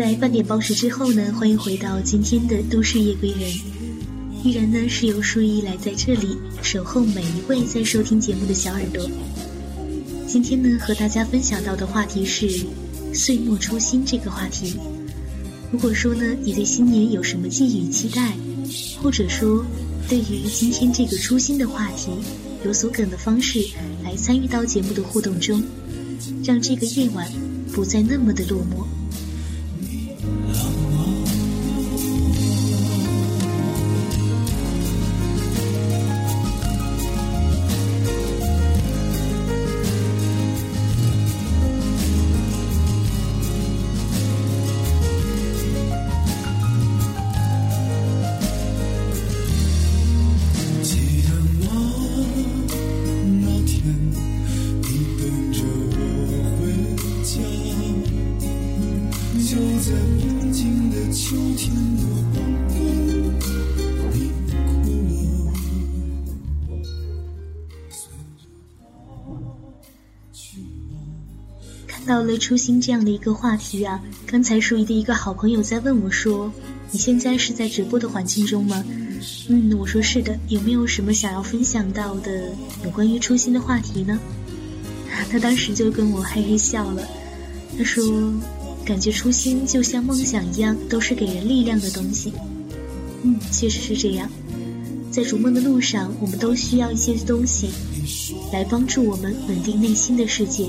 在半点报时之后呢，欢迎回到今天的都市夜归人，依然呢是由舒一来在这里守候每一位在收听节目的小耳朵。今天呢和大家分享到的话题是岁末初心这个话题。如果说呢你对新年有什么寄予期待，或者说对于今天这个初心的话题有所梗的方式来参与到节目的互动中，让这个夜晚不再那么的落寞。到了初心这样的一个话题啊，刚才淑仪的一个好朋友在问我说：“你现在是在直播的环境中吗？”嗯，我说是的。有没有什么想要分享到的有关于初心的话题呢？他当时就跟我嘿嘿笑了，他说：“感觉初心就像梦想一样，都是给人力量的东西。”嗯，确实是这样。在逐梦的路上，我们都需要一些东西来帮助我们稳定内心的世界。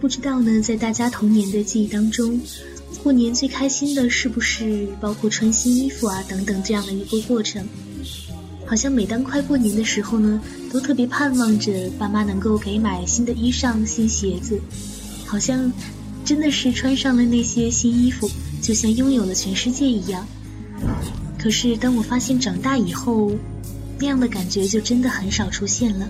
不知道呢，在大家童年的记忆当中，过年最开心的是不是包括穿新衣服啊等等这样的一个过程？好像每当快过年的时候呢，都特别盼望着爸妈能够给买新的衣裳、新鞋子，好像真的是穿上了那些新衣服，就像拥有了全世界一样。可是当我发现长大以后，那样的感觉就真的很少出现了。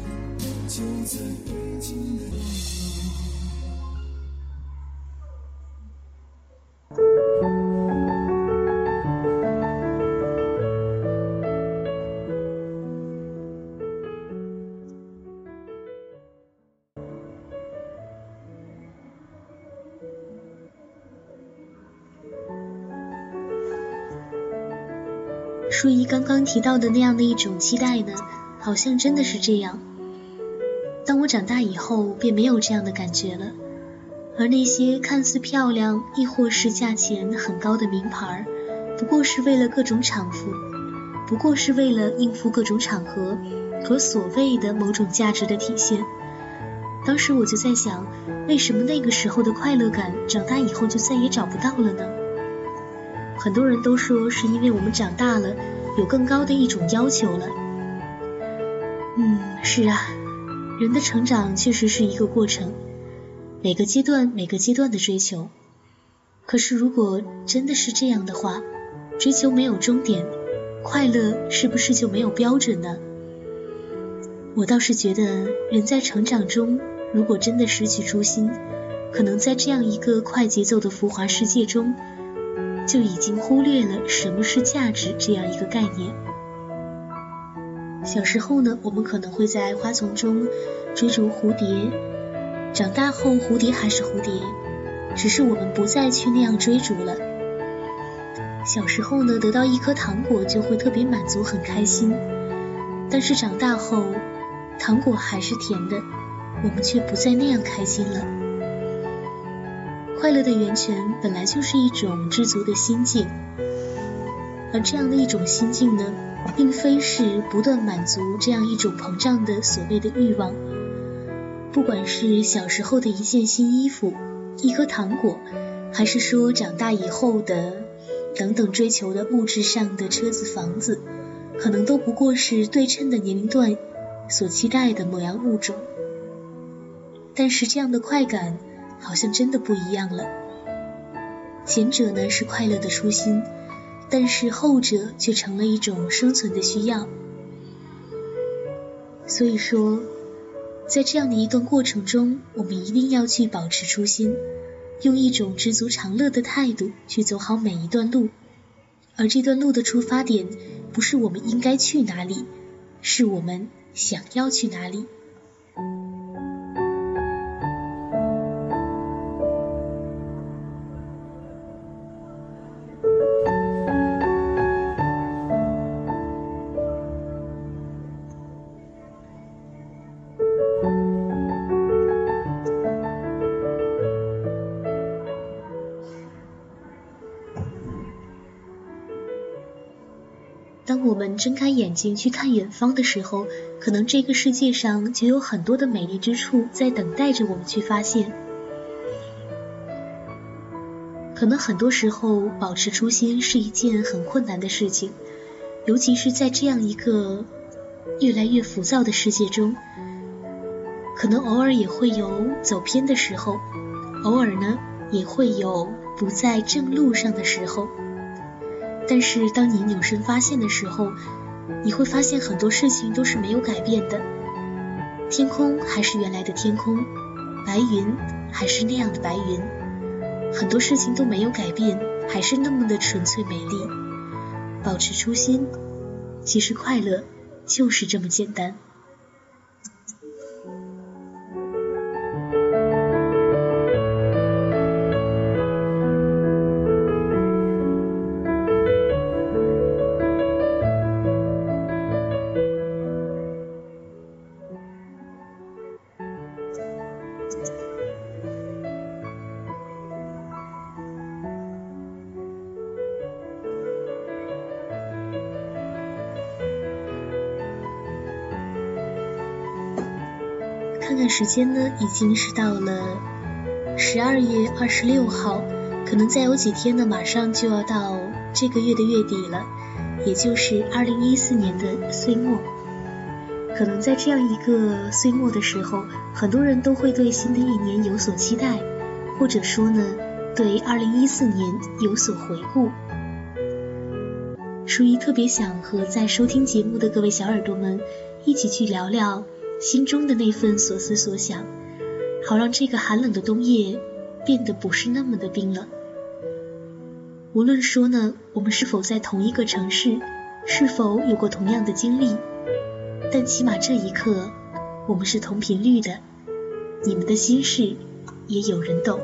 舒怡刚刚提到的那样的一种期待呢，好像真的是这样。当我长大以后，便没有这样的感觉了。而那些看似漂亮，亦或是价钱很高的名牌，不过是为了各种场合，不过是为了应付各种场合和所谓的某种价值的体现。当时我就在想，为什么那个时候的快乐感，长大以后就再也找不到了呢？很多人都说是因为我们长大了，有更高的一种要求了。嗯，是啊，人的成长确实是一个过程，每个阶段每个阶段的追求。可是如果真的是这样的话，追求没有终点，快乐是不是就没有标准呢？我倒是觉得，人在成长中，如果真的失去初心，可能在这样一个快节奏的浮华世界中。就已经忽略了什么是价值这样一个概念。小时候呢，我们可能会在花丛中追逐蝴蝶，长大后蝴蝶还是蝴蝶，只是我们不再去那样追逐了。小时候呢，得到一颗糖果就会特别满足很开心，但是长大后，糖果还是甜的，我们却不再那样开心了。快乐的源泉本来就是一种知足的心境，而这样的一种心境呢，并非是不断满足这样一种膨胀的所谓的欲望。不管是小时候的一件新衣服、一颗糖果，还是说长大以后的等等追求的物质上的车子、房子，可能都不过是对称的年龄段所期待的某样物种。但是这样的快感好像真的不一样了。前者呢是快乐的初心，但是后者却成了一种生存的需要。所以说，在这样的一段过程中，我们一定要去保持初心，用一种知足常乐的态度去走好每一段路。而这段路的出发点，不是我们应该去哪里，是我们想要去哪里。我们睁开眼睛去看远方的时候，可能这个世界上就有很多的美丽之处在等待着我们去发现。可能很多时候保持初心是一件很困难的事情，尤其是在这样一个越来越浮躁的世界中，可能偶尔也会有走偏的时候，偶尔呢也会有不在正路上的时候。但是当你扭身发现的时候，你会发现很多事情都是没有改变的，天空还是原来的天空，白云还是那样的白云，很多事情都没有改变，还是那么的纯粹美丽。保持初心，其实快乐就是这么简单。时间呢，已经是到了十二月二十六号，可能再有几天呢，马上就要到这个月的月底了，也就是二零一四年的岁末。可能在这样一个岁末的时候，很多人都会对新的一年有所期待，或者说呢，对二零一四年有所回顾。舒怡特别想和在收听节目的各位小耳朵们一起去聊聊。心中的那份所思所想，好让这个寒冷的冬夜变得不是那么的冰冷。无论说呢，我们是否在同一个城市，是否有过同样的经历，但起码这一刻，我们是同频率的。你们的心事，也有人懂。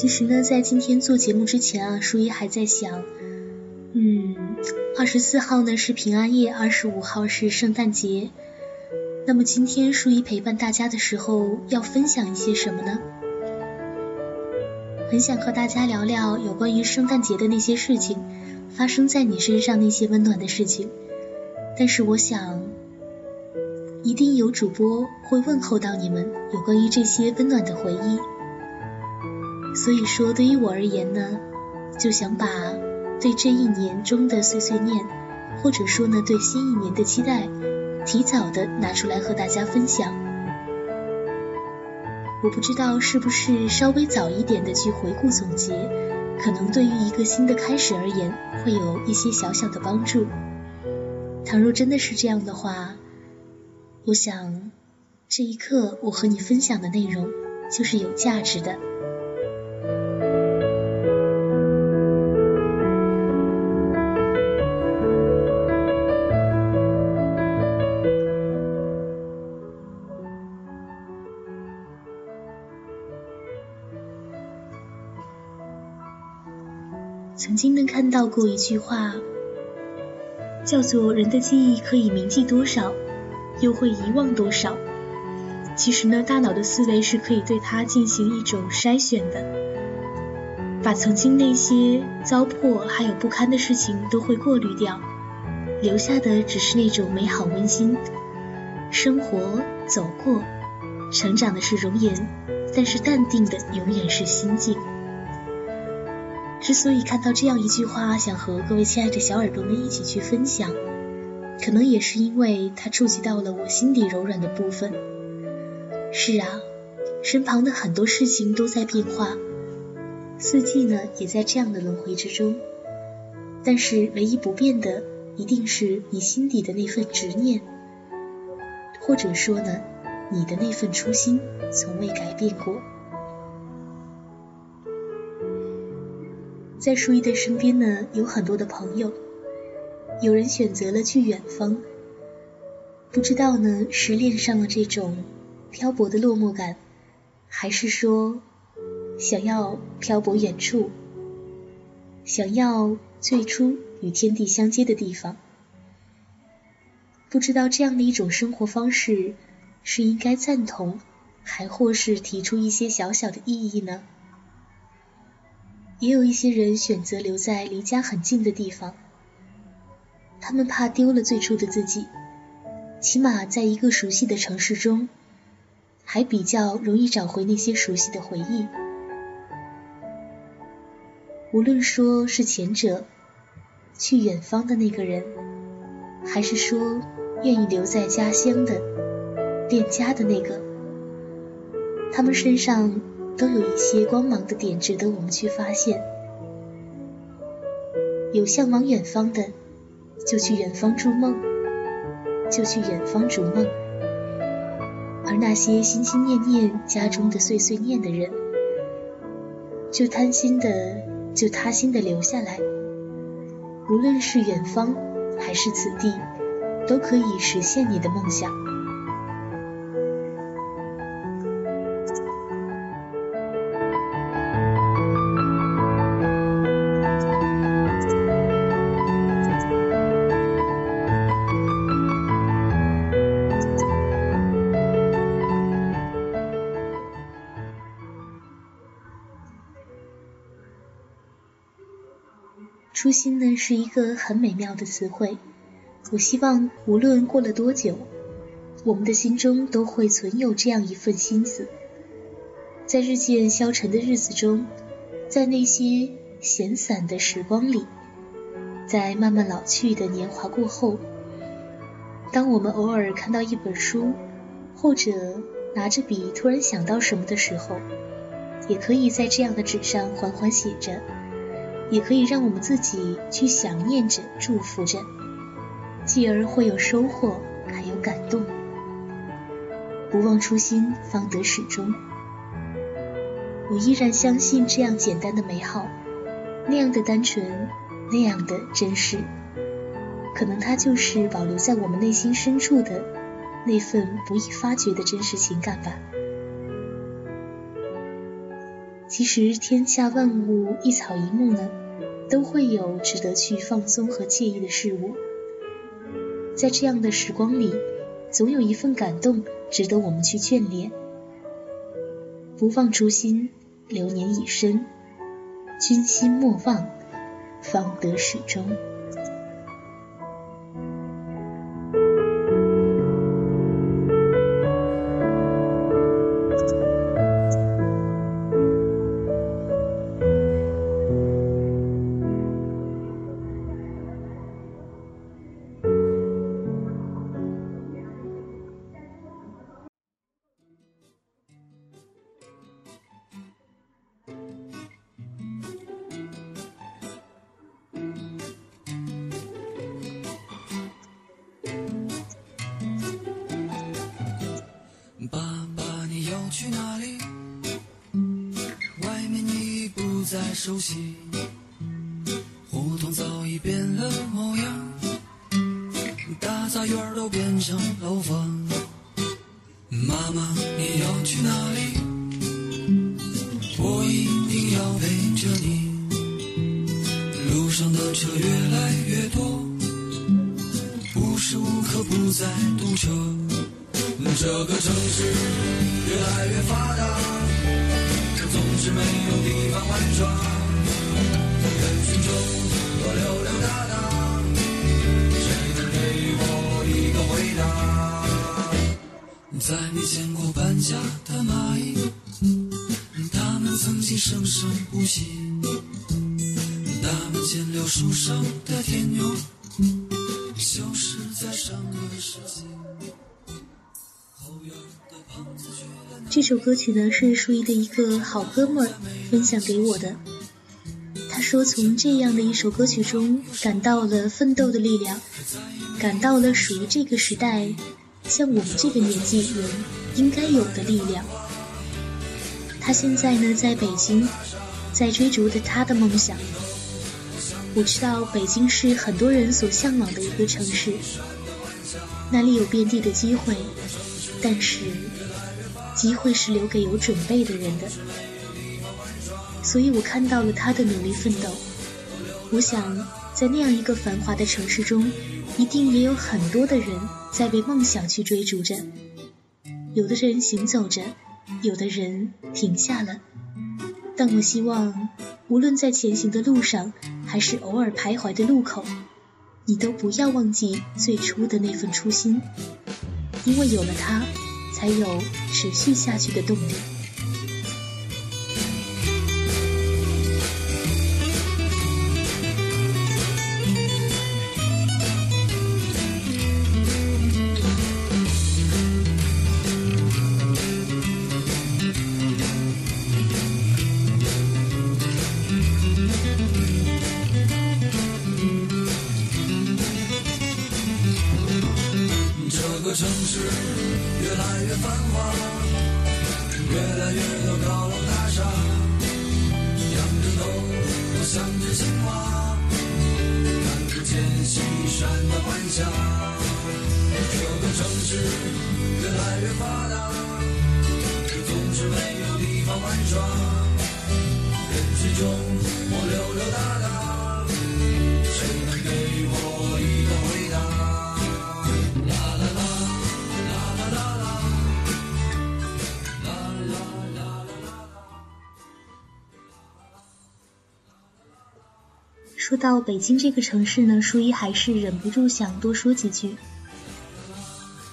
其实呢，在今天做节目之前啊，舒怡还在想，嗯，二十四号呢是平安夜，二十五号是圣诞节。那么今天舒怡陪伴大家的时候，要分享一些什么呢？很想和大家聊聊有关于圣诞节的那些事情，发生在你身上那些温暖的事情。但是我想，一定有主播会问候到你们有关于这些温暖的回忆。所以说，对于我而言呢，就想把对这一年中的碎碎念，或者说呢对新一年的期待，提早的拿出来和大家分享。我不知道是不是稍微早一点的去回顾总结，可能对于一个新的开始而言，会有一些小小的帮助。倘若真的是这样的话，我想这一刻我和你分享的内容就是有价值的。曾经看到过一句话，叫做“人的记忆可以铭记多少，又会遗忘多少”。其实呢，大脑的思维是可以对它进行一种筛选的，把曾经那些糟粕还有不堪的事情都会过滤掉，留下的只是那种美好温馨。生活走过，成长的是容颜，但是淡定的永远是心境。之所以看到这样一句话，想和各位亲爱的小耳朵们一起去分享，可能也是因为它触及到了我心底柔软的部分。是啊，身旁的很多事情都在变化，四季呢也在这样的轮回之中，但是唯一不变的，一定是你心底的那份执念，或者说呢，你的那份初心从未改变过。在舒一的身边呢，有很多的朋友，有人选择了去远方，不知道呢是恋上了这种漂泊的落寞感，还是说想要漂泊远处，想要最初与天地相接的地方。不知道这样的一种生活方式是应该赞同，还或是提出一些小小的异议呢？也有一些人选择留在离家很近的地方，他们怕丢了最初的自己，起码在一个熟悉的城市中，还比较容易找回那些熟悉的回忆。无论说是前者，去远方的那个人，还是说愿意留在家乡的恋家的那个，他们身上。都有一些光芒的点值得我们去发现。有向往远方的，就去远方筑梦，就去远方逐梦；而那些心心念念家中的碎碎念的人，就贪心的，就他心的留下来。无论是远方还是此地，都可以实现你的梦想。初心呢是一个很美妙的词汇，我希望无论过了多久，我们的心中都会存有这样一份心思，在日渐消沉的日子中，在那些闲散的时光里，在慢慢老去的年华过后，当我们偶尔看到一本书，或者拿着笔突然想到什么的时候，也可以在这样的纸上缓缓写着。也可以让我们自己去想念着、祝福着，继而会有收获，还有感动。不忘初心，方得始终。我依然相信这样简单的美好，那样的单纯，那样的真实，可能它就是保留在我们内心深处的那份不易发掘的真实情感吧。其实天下万物，一草一木呢？都会有值得去放松和惬意的事物，在这样的时光里，总有一份感动值得我们去眷恋。不忘初心，流年已深，君心莫忘，方得始终。再熟悉。是没有地方玩耍。人群中我溜溜达达，谁能给我一个回答？在没见过搬家的蚂蚁，它们曾经生生不息。它们见柳树上的天牛，消失在上个世纪。这首歌曲呢是舒怡的一个好哥们儿分享给我的。他说从这样的一首歌曲中感到了奋斗的力量，感到了属于这个时代像我们这个年纪人应该有的力量。他现在呢在北京，在追逐着他的梦想。我知道北京是很多人所向往的一个城市，那里有遍地的机会，但是机会是留给有准备的人的。所以我看到了他的努力奋斗。我想，在那样一个繁华的城市中，一定也有很多的人在为梦想去追逐着。有的人行走着，有的人停下了。但我希望，无论在前行的路上。还是偶尔徘徊的路口，你都不要忘记最初的那份初心，因为有了它，才有持续下去的动力。青蛙看不见西山的晚霞这个城市越来越发达可总是没有地方玩耍人群中我溜溜达达说到北京这个城市呢，舒一还是忍不住想多说几句。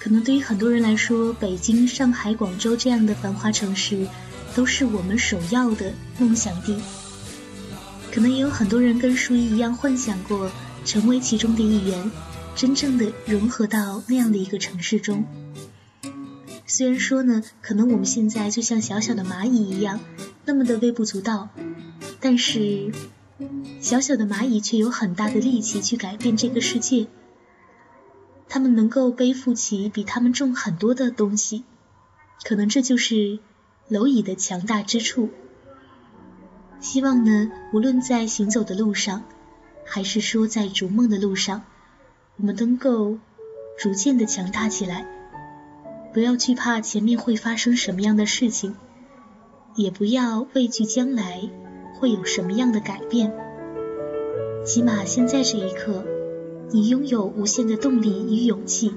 可能对于很多人来说，北京、上海、广州这样的繁华城市，都是我们首要的梦想地。可能也有很多人跟舒一一样，幻想过成为其中的一员，真正的融合到那样的一个城市中。虽然说呢，可能我们现在就像小小的蚂蚁一样，那么的微不足道，但是。小小的蚂蚁却有很大的力气去改变这个世界。它们能够背负起比它们重很多的东西，可能这就是蝼蚁的强大之处。希望呢，无论在行走的路上，还是说在逐梦的路上，我们能够逐渐的强大起来。不要惧怕前面会发生什么样的事情，也不要畏惧将来。会有什么样的改变？起码现在这一刻，你拥有无限的动力与勇气，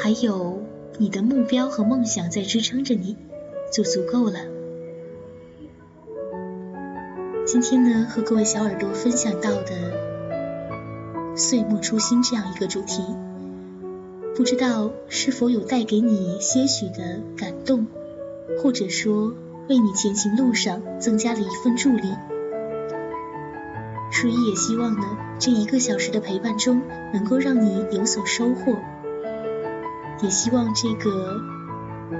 还有你的目标和梦想在支撑着你，就足够了。今天呢，和各位小耳朵分享到的“岁末初心”这样一个主题，不知道是否有带给你些许的感动，或者说。为你前行路上增加了一份助力。初一也希望呢，这一个小时的陪伴中能够让你有所收获，也希望这个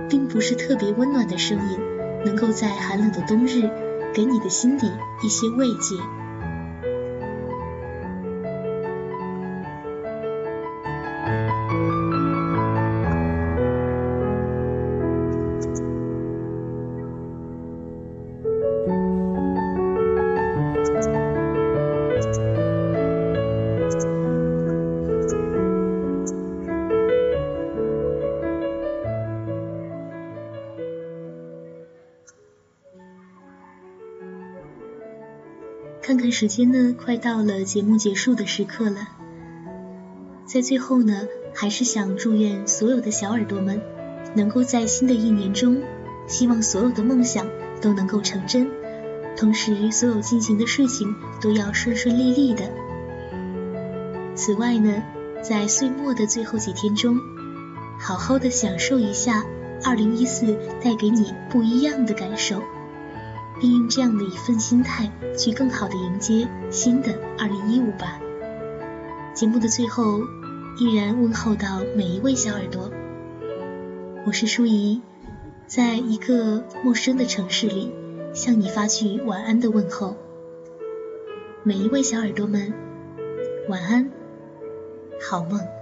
并不是特别温暖的声音，能够在寒冷的冬日给你的心底一些慰藉。时间呢，快到了节目结束的时刻了。在最后呢，还是想祝愿所有的小耳朵们，能够在新的一年中，希望所有的梦想都能够成真，同时所有进行的事情都要顺顺利利的。此外呢，在岁末的最后几天中，好好的享受一下2014带给你不一样的感受。并用这样的一份心态去更好的迎接新的二零一五吧。节目的最后，依然问候到每一位小耳朵，我是舒怡，在一个陌生的城市里向你发去晚安的问候。每一位小耳朵们，晚安，好梦。